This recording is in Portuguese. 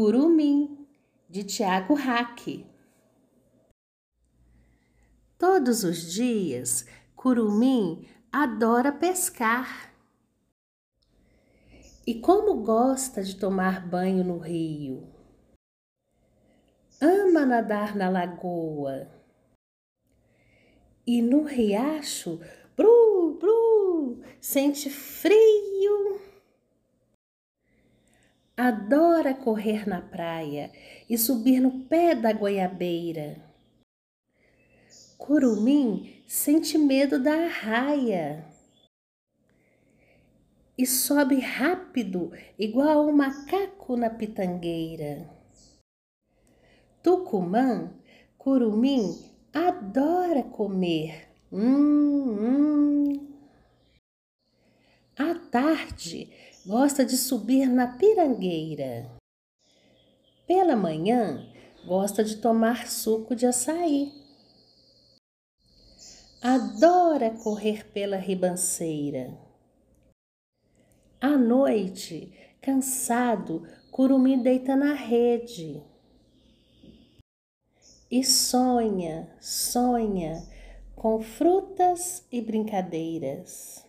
Curumim, de Tiago Hack. Todos os dias, Curumim adora pescar. E como gosta de tomar banho no rio. Ama nadar na lagoa. E no riacho, bru, bru, sente frio adora correr na praia e subir no pé da goiabeira. Curumim sente medo da arraia e sobe rápido, igual um macaco na pitangueira. Tucumã, curumim adora comer. Hum, hum. À tarde, gosta de subir na pirangueira. Pela manhã, gosta de tomar suco de açaí. Adora correr pela ribanceira. À noite, cansado, Curumim deita na rede. E sonha, sonha com frutas e brincadeiras.